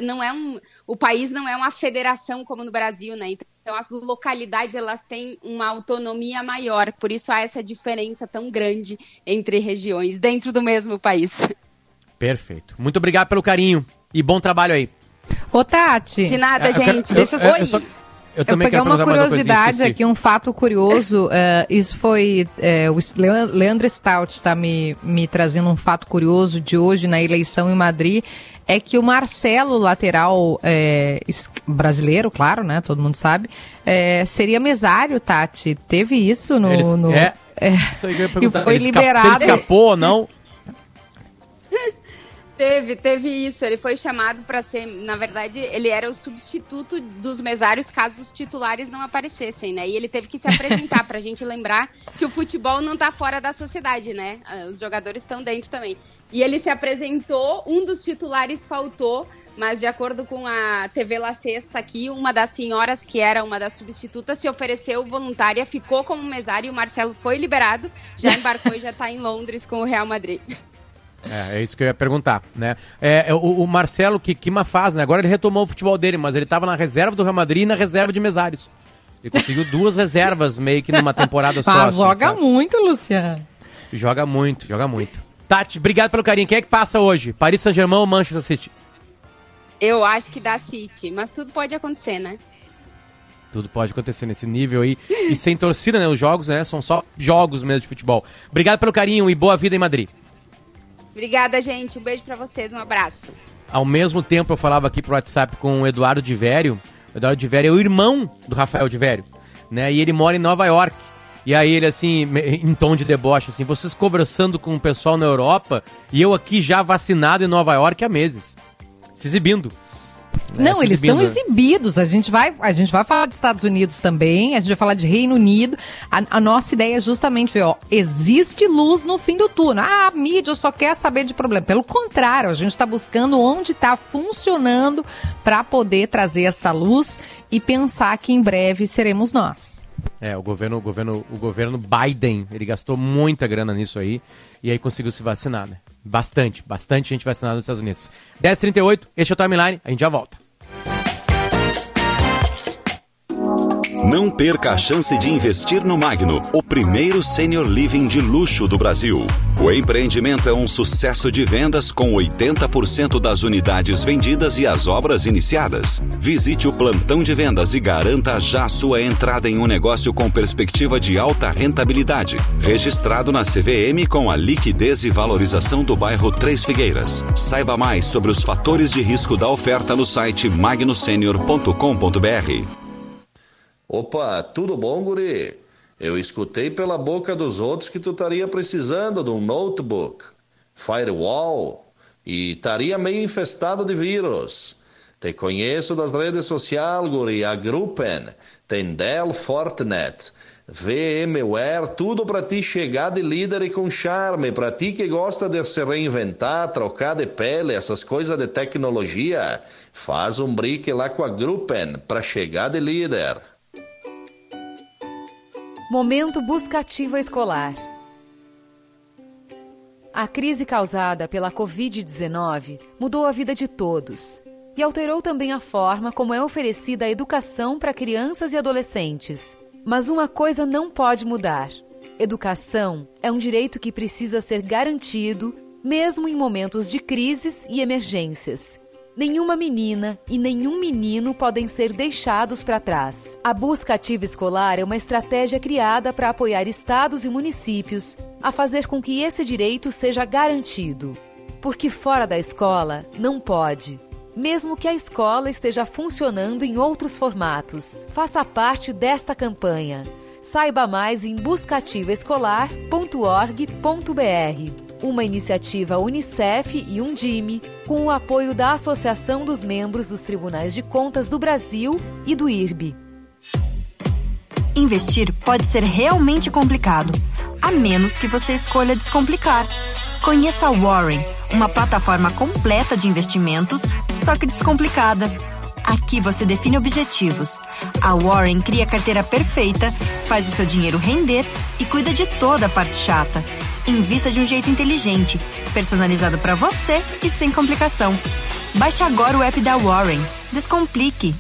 Speaker 6: não é um o país não é uma federação como no Brasil, né? Então as localidades elas têm uma autonomia maior, por isso há essa diferença tão grande entre regiões dentro do mesmo país.
Speaker 2: Perfeito. Muito obrigado pelo carinho e bom trabalho aí.
Speaker 3: Ô Tati.
Speaker 6: De nada, é, gente.
Speaker 3: Eu, Deixa eu, eu, eu só... Eu, eu peguei uma curiosidade uma aqui, um fato curioso. Uh, isso foi. Uh, o Leandro Stout está me, me trazendo um fato curioso de hoje na eleição em Madrid. É que o Marcelo, lateral é, brasileiro, claro, né? Todo mundo sabe, é, seria mesário, Tati. Teve isso no. Eles, no
Speaker 2: é, é, isso aí que eu ia perguntar.
Speaker 3: E foi ele liberado.
Speaker 2: Escapou, se ele escapou ou não.
Speaker 6: Teve, teve isso. Ele foi chamado para ser, na verdade, ele era o substituto dos mesários caso os titulares não aparecessem, né? E ele teve que se apresentar para a gente lembrar que o futebol não está fora da sociedade, né? Ah, os jogadores estão dentro também. E ele se apresentou, um dos titulares faltou, mas de acordo com a TV La Sexta aqui, uma das senhoras que era uma das substitutas se ofereceu voluntária, ficou como mesário e o Marcelo foi liberado, já embarcou e já está em Londres com o Real Madrid.
Speaker 2: É, é isso que eu ia perguntar, né? É, é, o, o, Marcelo, que, que uma fase, né? Agora ele retomou o futebol dele, mas ele estava na reserva do Real Madrid e na reserva de mesários. Ele conseguiu duas reservas meio que numa temporada só. Ah,
Speaker 3: assim, joga sabe? muito, Luciano.
Speaker 2: Joga muito, joga muito. Tati, obrigado pelo carinho. Quem é que passa hoje? Paris Saint-Germain ou Manchester City?
Speaker 6: Eu acho que dá City, mas tudo pode acontecer, né?
Speaker 2: Tudo pode acontecer nesse nível aí. E sem torcida, né? Os jogos, né? São só jogos mesmo de futebol. Obrigado pelo carinho e boa vida em Madrid.
Speaker 6: Obrigada, gente. Um beijo para vocês, um abraço.
Speaker 2: Ao mesmo tempo, eu falava aqui pro WhatsApp com o Eduardo de Vério. O Eduardo de Vério é o irmão do Rafael de Vério, né? E ele mora em Nova York. E aí ele, assim, em tom de deboche, assim, vocês conversando com o pessoal na Europa e eu aqui já vacinado em Nova York há meses. Se exibindo.
Speaker 3: Né, Não, eles estão exibidos. A gente, vai, a gente vai falar dos Estados Unidos também, a gente vai falar de Reino Unido. A, a nossa ideia é justamente ver, ó, existe luz no fim do túnel. Ah, a mídia só quer saber de problema. Pelo contrário, a gente está buscando onde está funcionando para poder trazer essa luz e pensar que em breve seremos nós.
Speaker 2: É, o governo, o governo, o governo Biden, ele gastou muita grana nisso aí e aí conseguiu se vacinar, né? Bastante, bastante gente vacinada nos Estados Unidos. 10h38, este é o Timeline, a gente já volta.
Speaker 1: Não perca a chance de investir no Magno, o primeiro senior living de luxo do Brasil. O empreendimento é um sucesso de vendas com 80% das unidades vendidas e as obras iniciadas. Visite o plantão de vendas e garanta já sua entrada em um negócio com perspectiva de alta rentabilidade. Registrado na CVM com a liquidez e valorização do bairro Três Figueiras. Saiba mais sobre os fatores de risco da oferta no site magnosenior.com.br.
Speaker 7: Opa, tudo bom, guri? Eu escutei pela boca dos outros que tu estaria precisando de um notebook, firewall e estaria meio infestado de vírus. Te conheço das redes sociais, guri, a Gruppen, tem Dell Fortinet, VMware, tudo para ti chegar de líder e com charme, para ti que gosta de se reinventar, trocar de pele, essas coisas de tecnologia, faz um brique lá com a Gruppen para chegar de líder.
Speaker 8: Momento Buscativa Escolar. A crise causada pela Covid-19 mudou a vida de todos e alterou também a forma como é oferecida a educação para crianças e adolescentes. Mas uma coisa não pode mudar: educação é um direito que precisa ser garantido, mesmo em momentos de crises e emergências. Nenhuma menina e nenhum menino podem ser deixados para trás. A busca ativa escolar é uma estratégia criada para apoiar estados e municípios a fazer com que esse direito seja garantido. Porque fora da escola não pode. Mesmo que a escola esteja funcionando em outros formatos. Faça parte desta campanha. Saiba mais em buscativaescolar.org.br uma iniciativa Unicef e Undime, com o apoio da Associação dos Membros dos Tribunais de Contas do Brasil e do IRB.
Speaker 9: Investir pode ser realmente complicado, a menos que você escolha descomplicar. Conheça a Warren uma plataforma completa de investimentos, só que descomplicada. Aqui você define objetivos. A Warren cria a carteira perfeita, faz o seu dinheiro render e cuida de toda a parte chata. Invista de um jeito inteligente, personalizado para você e sem complicação. Baixe agora o app da Warren. Descomplique.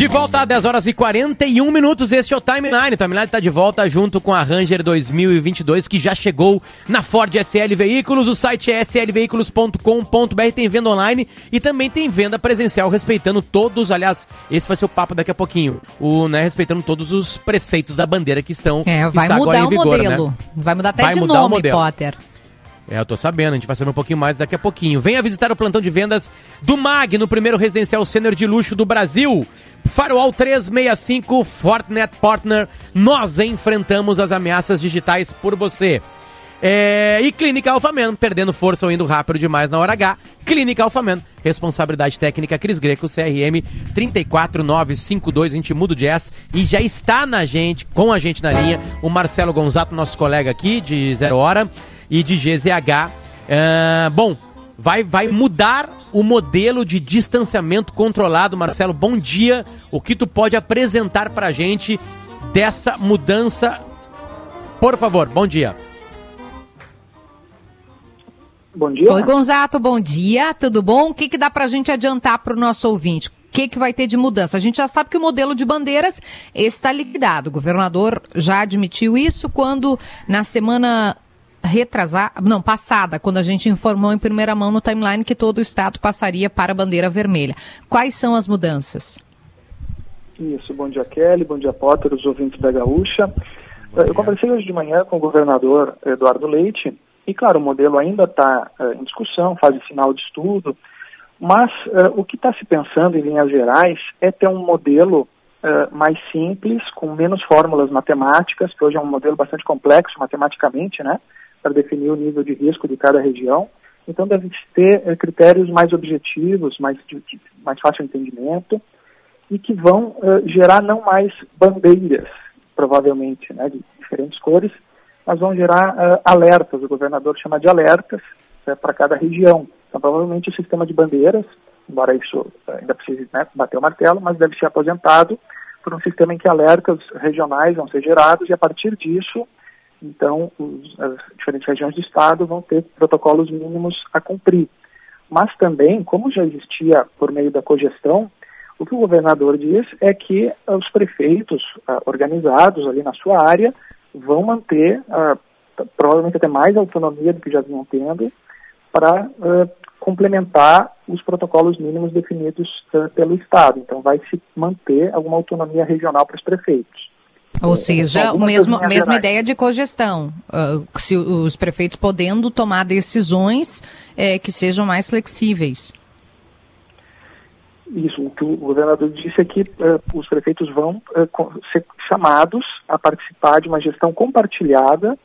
Speaker 2: De volta a 10 horas e 41 minutos, esse é o Timeline. O Timeline está de volta junto com a Ranger 2022, que já chegou na Ford SL Veículos. O site é slveículos.com.br, tem venda online e também tem venda presencial, respeitando todos, aliás, esse vai ser o papo daqui a pouquinho, o, né, respeitando todos os preceitos da bandeira que estão
Speaker 3: É, vai mudar o vigor, modelo. Né? Vai mudar até vai de nome, Potter.
Speaker 2: É, eu tô sabendo, a gente vai saber um pouquinho mais daqui a pouquinho. Venha visitar o plantão de vendas do MAG, no primeiro residencial sênior de luxo do Brasil. Firewall 365 Fortinet Partner, nós enfrentamos as ameaças digitais por você. É, e Clínica Alfaman, perdendo força ou indo rápido demais na hora H. Clínica Alfaman, responsabilidade técnica Cris Greco, CRM 34952, a gente muda o jazz. E já está na gente, com a gente na linha, o Marcelo Gonzato, nosso colega aqui de Zero Hora e de GZH. Uh, bom, vai, vai mudar o modelo de distanciamento controlado. Marcelo, bom dia. O que tu pode apresentar para a gente dessa mudança? Por favor, bom dia.
Speaker 3: Bom dia. Oi, Gonzato, bom dia. Tudo bom? O que, que dá para a gente adiantar para o nosso ouvinte? O que, que vai ter de mudança? A gente já sabe que o modelo de bandeiras está liquidado. O governador já admitiu isso quando, na semana retrasar, não, passada, quando a gente informou em primeira mão no timeline que todo o estado passaria para a bandeira vermelha. Quais são as mudanças?
Speaker 10: Isso, bom dia Kelly, bom dia Potter, os ouvintes da Gaúcha. Eu conversei hoje de manhã com o governador Eduardo Leite e, claro, o modelo ainda está uh, em discussão, fase final de estudo, mas uh, o que está se pensando em linhas gerais é ter um modelo uh, mais simples, com menos fórmulas matemáticas, que hoje é um modelo bastante complexo matematicamente, né? Para definir o nível de risco de cada região. Então, deve ter é, critérios mais objetivos, mais, de, mais fácil entendimento, e que vão uh, gerar não mais bandeiras, provavelmente, né, de diferentes cores, mas vão gerar uh, alertas. O governador chama de alertas uh, para cada região. Então, provavelmente, o sistema de bandeiras, embora isso ainda precise né, bater o martelo, mas deve ser aposentado por um sistema em que alertas regionais vão ser gerados e, a partir disso, então, os, as diferentes regiões do Estado vão ter protocolos mínimos a cumprir. Mas também, como já existia por meio da cogestão, o que o governador diz é que os prefeitos uh, organizados ali na sua área vão manter, uh, provavelmente até mais autonomia do que já vinham tendo, para uh, complementar os protocolos mínimos definidos pelo Estado. Então, vai se manter alguma autonomia regional para os prefeitos.
Speaker 3: Ou seja, a mesma ideia de cogestão. Uh, se os prefeitos podendo tomar decisões é, que sejam mais flexíveis.
Speaker 10: Isso, o que o governador disse é que uh, os prefeitos vão uh, ser chamados a participar de uma gestão compartilhada,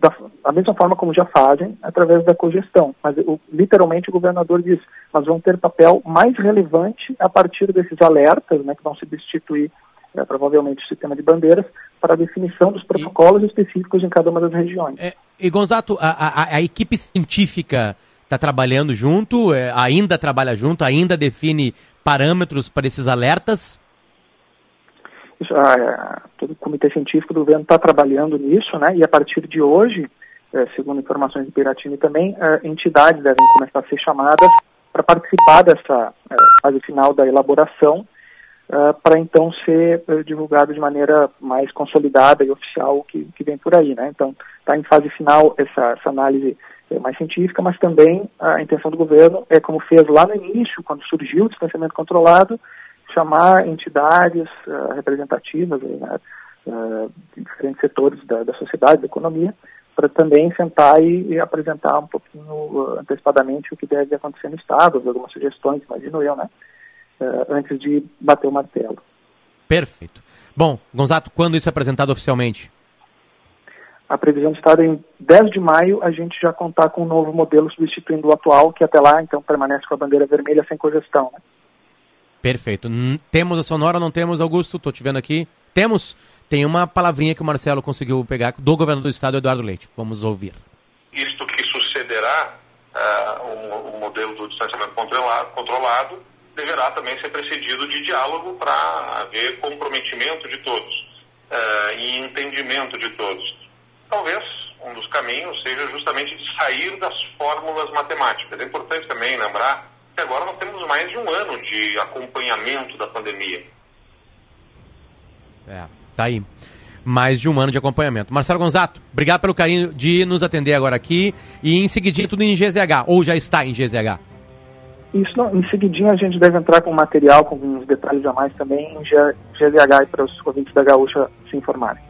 Speaker 10: da, da, mesma forma como já fazem, através da cogestão. Mas o, literalmente o governador diz, mas vão ter papel mais relevante a partir desses alertas, né, que vão substituir é, provavelmente o sistema de bandeiras, para a definição dos protocolos e... específicos em cada uma das regiões.
Speaker 2: É, e Gonzato, a, a, a equipe científica está trabalhando junto, é, ainda trabalha junto, ainda define parâmetros para esses alertas?
Speaker 10: Isso, a, todo o comitê científico do governo está trabalhando nisso, né? E a partir de hoje, é, segundo informações do Piratini também, é, entidades devem começar a ser chamadas para participar dessa é, fase final da elaboração uh, para então ser uh, divulgado de maneira mais consolidada e oficial que, que vem por aí. Né? Então, está em fase final essa, essa análise é, mais científica, mas também a intenção do governo é, como fez lá no início, quando surgiu o distanciamento controlado, chamar entidades uh, representativas né, uh, de diferentes setores da, da, sociedade, da economia, para também sentar e, e, apresentar um pouquinho uh, antecipadamente o que deve acontecer no Estado, algumas sugestões, imagino eu, né? Uh, antes de bater o martelo.
Speaker 2: Perfeito. Bom, Gonzato, quando isso é apresentado oficialmente?
Speaker 10: A previsão está em 10 de maio a gente já contar com um novo modelo substituindo o atual, que até lá então permanece com a bandeira vermelha sem congestão. Né?
Speaker 2: Perfeito. N temos a sonora ou não temos, Augusto? Estou te vendo aqui. Temos? Tem uma palavrinha que o Marcelo conseguiu pegar do governador do estado, Eduardo Leite. Vamos ouvir.
Speaker 11: Isto que sucederá uh, o, o, modelo do distanciamento controlado, controlado deverá também ser precedido de diálogo para haver comprometimento de todos uh, e entendimento de todos. Talvez um dos caminhos seja justamente de sair das fórmulas matemáticas. É importante também lembrar que agora nós temos mais de um ano de acompanhamento da pandemia.
Speaker 2: É, tá aí. Mais de um ano de acompanhamento. Marcelo Gonzato, obrigado pelo carinho de nos atender agora aqui. E em seguidinho tudo em GZH, ou já está em GZH?
Speaker 10: Isso, em seguidinho a gente deve entrar com material, com alguns detalhes a mais também em GZH para os ouvintes da Gaúcha se informarem.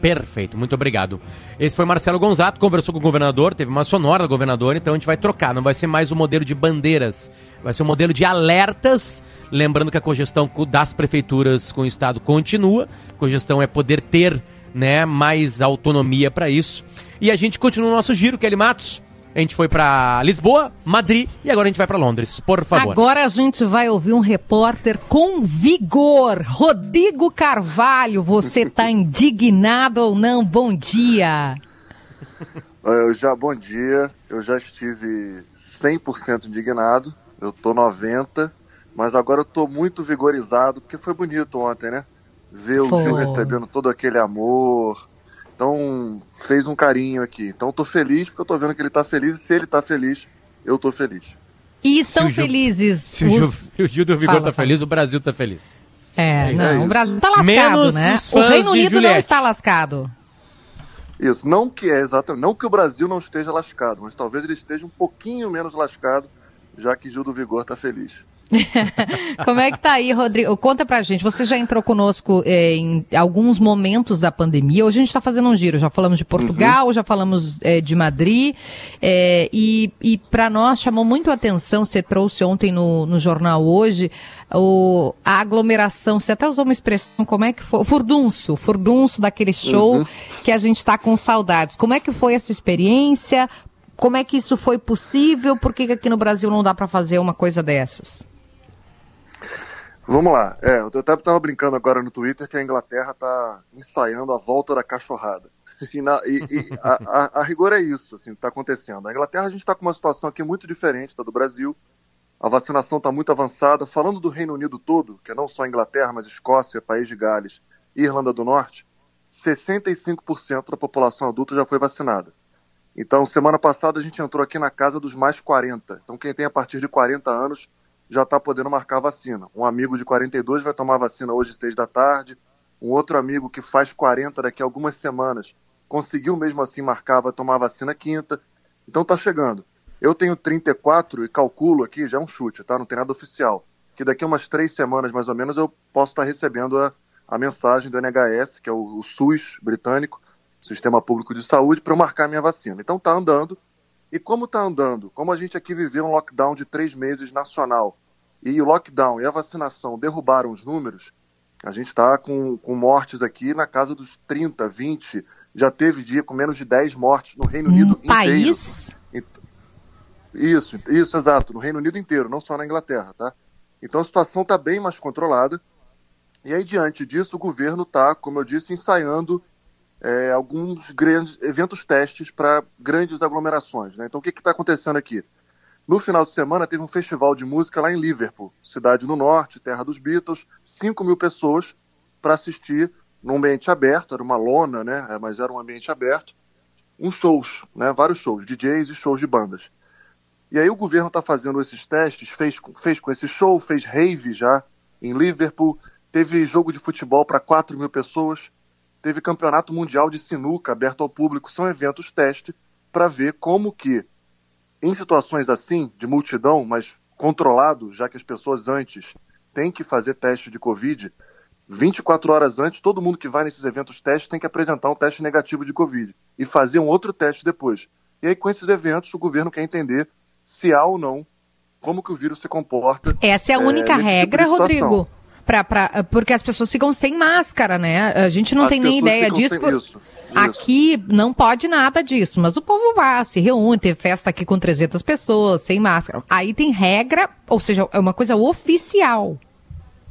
Speaker 2: Perfeito, muito obrigado. Esse foi Marcelo Gonzato, conversou com o governador, teve uma sonora do governador, então a gente vai trocar, não vai ser mais o um modelo de bandeiras, vai ser um modelo de alertas, lembrando que a congestão das prefeituras com o estado continua, congestão é poder ter né, mais autonomia para isso. E a gente continua o nosso giro, Kelly Matos. A gente foi para Lisboa, Madrid e agora a gente vai para Londres, por favor.
Speaker 3: Agora a gente vai ouvir um repórter com vigor. Rodrigo Carvalho, você está indignado ou não? Bom dia.
Speaker 12: Eu já, bom dia. Eu já estive 100% indignado. Eu tô 90, mas agora eu tô muito vigorizado porque foi bonito ontem, né? Ver o Gil recebendo todo aquele amor, então, fez um carinho aqui. Então, tô feliz porque eu tô vendo que ele tá feliz e se ele tá feliz, eu tô feliz.
Speaker 3: E estão felizes.
Speaker 2: Se o, os... Gil, o Gil do Vigor fala, tá fala. feliz, o Brasil tá feliz.
Speaker 3: É, é não, o Brasil tá lascado, Menos né? o Reino Unido não está lascado.
Speaker 12: Isso, não que é exatamente, não que o Brasil não esteja lascado, mas talvez ele esteja um pouquinho menos lascado, já que Gil do Vigor tá feliz.
Speaker 3: Como é que tá aí, Rodrigo? Conta pra gente. Você já entrou conosco é, em alguns momentos da pandemia. Hoje a gente está fazendo um giro. Já falamos de Portugal, uhum. já falamos é, de Madrid. É, e e para nós chamou muito a atenção, você trouxe ontem no, no jornal hoje, o, a aglomeração. Você até usou uma expressão, como é que foi? Furdunço. Furdunço daquele show uhum. que a gente está com saudades. Como é que foi essa experiência? Como é que isso foi possível? Por que aqui no Brasil não dá para fazer uma coisa dessas?
Speaker 12: Vamos lá. É, eu até estava brincando agora no Twitter que a Inglaterra está ensaiando a volta da cachorrada. E, na, e, e a, a, a, rigor é isso, assim, está acontecendo. A Inglaterra a gente está com uma situação aqui muito diferente da do Brasil. A vacinação está muito avançada. Falando do Reino Unido todo, que é não só a Inglaterra, mas Escócia, País de Gales e Irlanda do Norte, 65% da população adulta já foi vacinada. Então, semana passada a gente entrou aqui na casa dos mais 40. Então, quem tem a partir de 40 anos já está podendo marcar vacina. Um amigo de 42 vai tomar vacina hoje às 6 da tarde. Um outro amigo que faz 40 daqui a algumas semanas conseguiu mesmo assim marcar, vai tomar vacina quinta. Então tá chegando. Eu tenho 34 e calculo aqui, já é um chute, tá? Não tem nada oficial. Que daqui a umas três semanas mais ou menos eu posso estar recebendo a, a mensagem do NHS, que é o, o SUS britânico, Sistema Público de Saúde, para eu marcar minha vacina. Então tá andando, e como está andando? Como a gente aqui viveu um lockdown de três meses nacional e o lockdown e a vacinação derrubaram os números, a gente está com, com mortes aqui na casa dos 30, 20. Já teve dia com menos de 10 mortes no Reino Unido
Speaker 3: um inteiro. País?
Speaker 12: Isso, isso, exato. No Reino Unido inteiro, não só na Inglaterra, tá? Então a situação está bem mais controlada. E aí, diante disso, o governo está, como eu disse, ensaiando é, alguns grandes eventos testes para grandes aglomerações. Né? Então, o que está acontecendo aqui? No final de semana, teve um festival de música lá em Liverpool, cidade no norte, terra dos Beatles, 5 mil pessoas para assistir num ambiente aberto, era uma lona, né? É, mas era um ambiente aberto, uns shows, né? vários shows, DJs e shows de bandas. E aí o governo está fazendo esses testes, fez, fez com esse show, fez rave já em Liverpool, teve jogo de futebol para 4 mil pessoas, teve campeonato mundial de sinuca aberto ao público, são eventos teste para ver como que, em situações assim, de multidão, mas controlado, já que as pessoas antes têm que fazer teste de Covid, 24 horas antes, todo mundo que vai nesses eventos testes tem que apresentar um teste negativo de Covid e fazer um outro teste depois. E aí, com esses eventos, o governo quer entender se há ou não como que o vírus se comporta.
Speaker 3: Essa é a única é, regra, tipo Rodrigo? Pra, pra, porque as pessoas ficam sem máscara, né? A gente não as tem nem ideia disso. Por... Isso. Aqui não pode nada disso, mas o povo vai, se reúne, tem festa aqui com 300 pessoas, sem máscara. Aí tem regra, ou seja, é uma coisa oficial.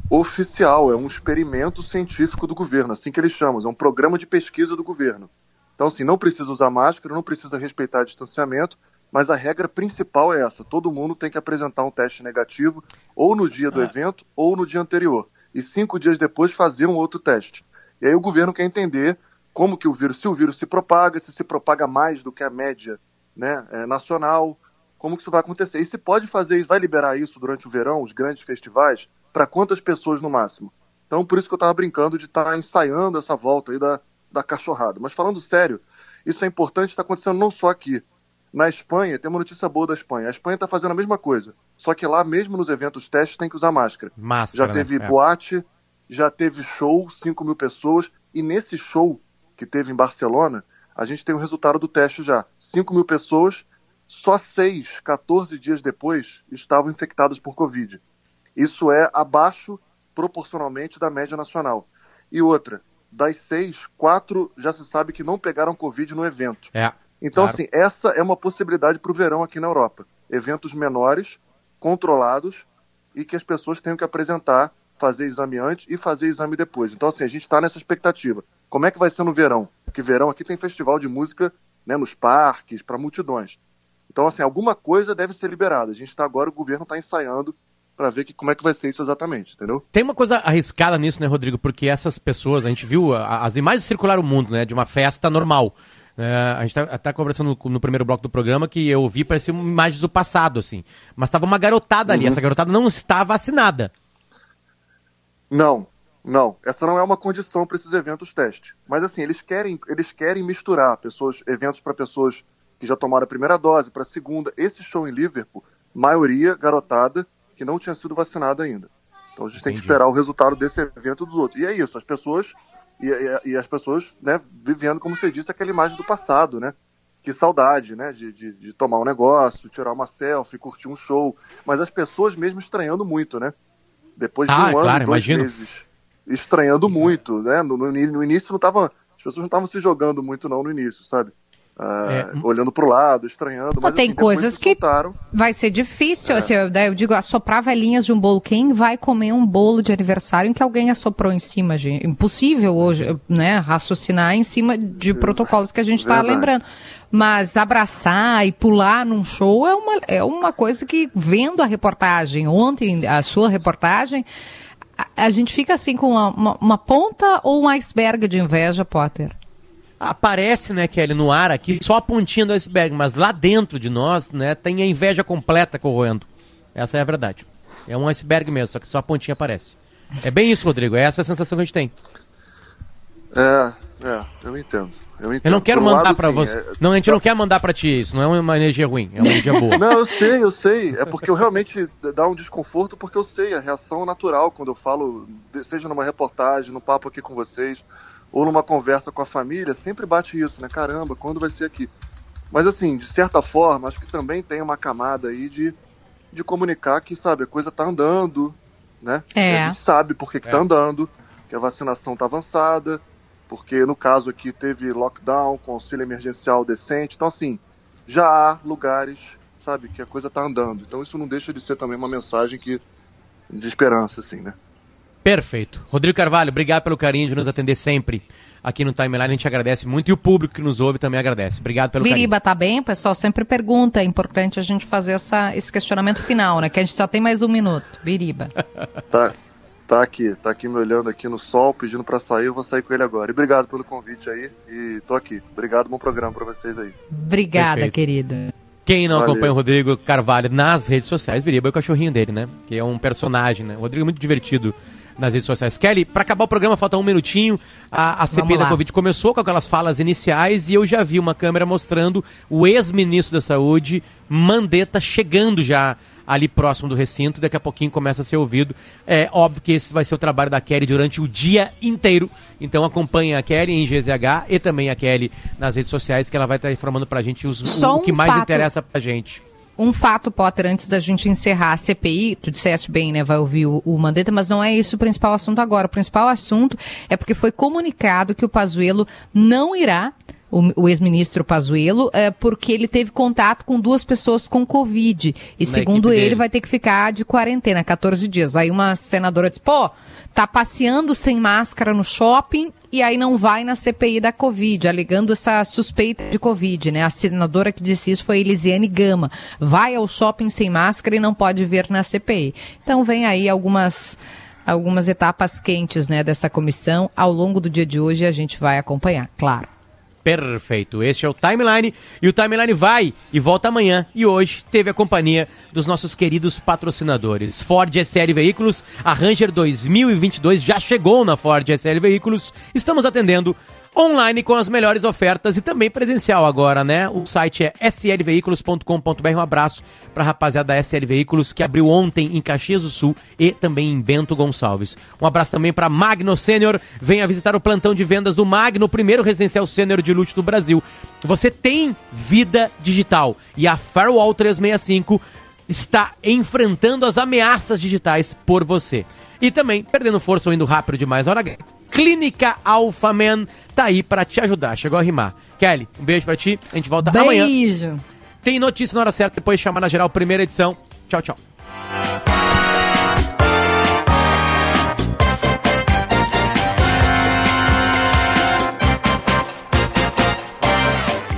Speaker 12: oficial, é um experimento científico do governo, assim que eles chamam, é um programa de pesquisa do governo. Então, assim, não precisa usar máscara, não precisa respeitar distanciamento, mas a regra principal é essa: todo mundo tem que apresentar um teste negativo ou no dia do ah. evento ou no dia anterior. E cinco dias depois fazer um outro teste. E aí o governo quer entender como que o vírus, se o vírus se propaga, se se propaga mais do que a média né, é, nacional, como que isso vai acontecer. E se pode fazer isso, vai liberar isso durante o verão, os grandes festivais, para quantas pessoas no máximo? Então, por isso que eu estava brincando de estar tá ensaiando essa volta aí da, da cachorrada. Mas falando sério, isso é importante, está acontecendo não só aqui. Na Espanha, tem uma notícia boa da Espanha. A Espanha está fazendo a mesma coisa. Só que lá, mesmo nos eventos testes, tem que usar máscara.
Speaker 2: Máscara.
Speaker 12: Já teve
Speaker 2: né?
Speaker 12: boate, já teve show, 5 mil pessoas. E nesse show que teve em Barcelona, a gente tem o resultado do teste já. 5 mil pessoas, só 6, 14 dias depois, estavam infectadas por Covid. Isso é abaixo, proporcionalmente, da média nacional. E outra, das seis, quatro já se sabe que não pegaram Covid no evento.
Speaker 2: É.
Speaker 12: Então,
Speaker 2: claro.
Speaker 12: assim, essa é uma possibilidade para o verão aqui na Europa. Eventos menores, controlados e que as pessoas tenham que apresentar, fazer exame antes e fazer exame depois. Então, assim, a gente está nessa expectativa. Como é que vai ser no verão? Porque verão aqui tem festival de música né, nos parques, para multidões. Então, assim, alguma coisa deve ser liberada. A gente está agora, o governo está ensaiando para ver que, como é que vai ser isso exatamente, entendeu?
Speaker 2: Tem uma coisa arriscada nisso, né, Rodrigo? Porque essas pessoas, a gente viu, a, as imagens circularam o mundo, né, de uma festa normal. É, a gente está tá conversando no, no, primeiro bloco do programa que eu vi, parecia imagens do passado, assim. Mas estava uma garotada ali, uhum. essa garotada não está vacinada.
Speaker 12: Não, não. Essa não é uma condição para esses eventos teste. Mas assim, eles querem, eles querem misturar pessoas, eventos para pessoas que já tomaram a primeira dose, para a segunda. Esse show em Liverpool, maioria garotada, que não tinha sido vacinado ainda. Então a gente Entendi. tem que esperar o resultado desse evento dos outros. E é isso, as pessoas e, e, e, as pessoas, né, vivendo, como você disse, aquela imagem do passado, né? Que saudade, né? De, de, de, tomar um negócio, tirar uma selfie, curtir um show. Mas as pessoas mesmo estranhando muito, né? Depois de
Speaker 2: ah,
Speaker 12: um ano,
Speaker 2: claro,
Speaker 12: dois
Speaker 2: imagino.
Speaker 12: meses. Estranhando muito, né? No, no, no início não tava. As pessoas não estavam se jogando muito, não, no início, sabe? Uh, é. olhando para o lado, estranhando. Mas,
Speaker 3: tem
Speaker 12: assim,
Speaker 3: coisas que
Speaker 12: soltaram.
Speaker 3: vai ser difícil. É. Assim, eu, eu, digo, assoprar velhinhas de um bolo. Quem vai comer um bolo de aniversário em que alguém assoprou em cima, gente? Impossível hoje, né? Raciocinar em cima de protocolos que a gente está lembrando. Mas abraçar e pular num show é uma, é uma coisa que, vendo a reportagem, ontem, a sua reportagem, a, a gente fica assim com uma, uma, uma ponta ou um iceberg de inveja, Potter?
Speaker 2: Aparece, né, Kelly, no ar aqui, só a pontinha do iceberg, mas lá dentro de nós, né, tem a inveja completa corroendo. Essa é a verdade. É um iceberg mesmo, só que só a pontinha aparece. É bem isso, Rodrigo, é essa a sensação que a gente tem.
Speaker 12: É, é, eu entendo. Eu, entendo.
Speaker 2: eu não quero mandar para você. É... Não, a gente não quer mandar para ti isso. Não é uma energia ruim, é uma energia boa.
Speaker 12: Não, eu sei, eu sei. É porque eu realmente dá um desconforto porque eu sei a reação natural quando eu falo, seja numa reportagem, no papo aqui com vocês ou numa conversa com a família, sempre bate isso, né? Caramba, quando vai ser aqui? Mas assim, de certa forma, acho que também tem uma camada aí de, de comunicar que, sabe, a coisa tá andando, né?
Speaker 3: É.
Speaker 12: A gente sabe por que, que tá é. andando, que a vacinação tá avançada, porque no caso aqui teve lockdown, auxílio emergencial decente. Então, assim, já há lugares, sabe, que a coisa tá andando. Então isso não deixa de ser também uma mensagem que de esperança, assim, né?
Speaker 2: Perfeito. Rodrigo Carvalho, obrigado pelo carinho de nos atender sempre aqui no Timeline. A gente agradece muito e o público que nos ouve também agradece. Obrigado pelo
Speaker 3: Biriba,
Speaker 2: carinho.
Speaker 3: tá bem? O pessoal sempre pergunta. É importante a gente fazer essa, esse questionamento final, né? Que a gente só tem mais um minuto. Biriba.
Speaker 12: tá, tá aqui, tá aqui me olhando aqui no sol, pedindo para sair. Eu vou sair com ele agora. E obrigado pelo convite aí. E tô aqui. Obrigado, bom programa para vocês aí.
Speaker 3: Obrigada, Perfeito. querida.
Speaker 2: Quem não Valeu. acompanha o Rodrigo Carvalho nas redes sociais, Biriba é o cachorrinho dele, né? Que é um personagem, né? O Rodrigo é muito divertido nas redes sociais. Kelly, para acabar o programa, falta um minutinho. A, a CPI da Covid começou com aquelas falas iniciais e eu já vi uma câmera mostrando o ex-ministro da Saúde, Mandetta, chegando já ali próximo do recinto. Daqui a pouquinho começa a ser ouvido. É óbvio que esse vai ser o trabalho da Kelly durante o dia inteiro. Então acompanhe a Kelly em GZH e também a Kelly nas redes sociais, que ela vai estar informando pra gente os, o, o, que mais fato. interessa pra gente.
Speaker 3: Um fato, Potter, antes da gente encerrar a CPI, tu disseste bem, né, vai ouvir o, o Mandetta, mas não é isso o principal assunto agora. O principal assunto é porque foi comunicado que o Pazuello não irá o, o ex-ministro Pazuello, é, porque ele teve contato com duas pessoas com Covid. E Na segundo ele, dele. vai ter que ficar de quarentena, 14 dias. Aí uma senadora disse, pô, tá passeando sem máscara no shopping e aí não vai na CPI da Covid, alegando essa suspeita de Covid, né? A senadora que disse isso foi Elisiane Gama. Vai ao shopping sem máscara e não pode vir na CPI. Então vem aí algumas algumas etapas quentes, né, dessa comissão. Ao longo do dia de hoje a gente vai acompanhar, claro.
Speaker 2: Perfeito. Este é o Timeline e o Timeline vai e volta amanhã. E hoje teve a companhia dos nossos queridos patrocinadores. Ford SL Veículos, a Ranger 2022 já chegou na Ford SL Veículos. Estamos atendendo online com as melhores ofertas e também presencial agora, né? O site é slveículos.com.br. Um abraço para a rapaziada da SL Veículos que abriu ontem em Caxias do Sul e também em Bento Gonçalves. Um abraço também para Magno Sênior. Venha visitar o plantão de vendas do Magno, primeiro residencial sênior de luxo do Brasil. Você tem vida digital e a Firewall 365 está enfrentando as ameaças digitais por você. E também, perdendo força ou indo rápido demais, hora Clínica Alpha Man tá aí para te ajudar. Chegou a rimar. Kelly, um beijo para ti. A gente volta
Speaker 3: beijo.
Speaker 2: amanhã.
Speaker 3: Beijo.
Speaker 2: Tem notícia na hora certa, depois chamar na geral, primeira edição. Tchau, tchau.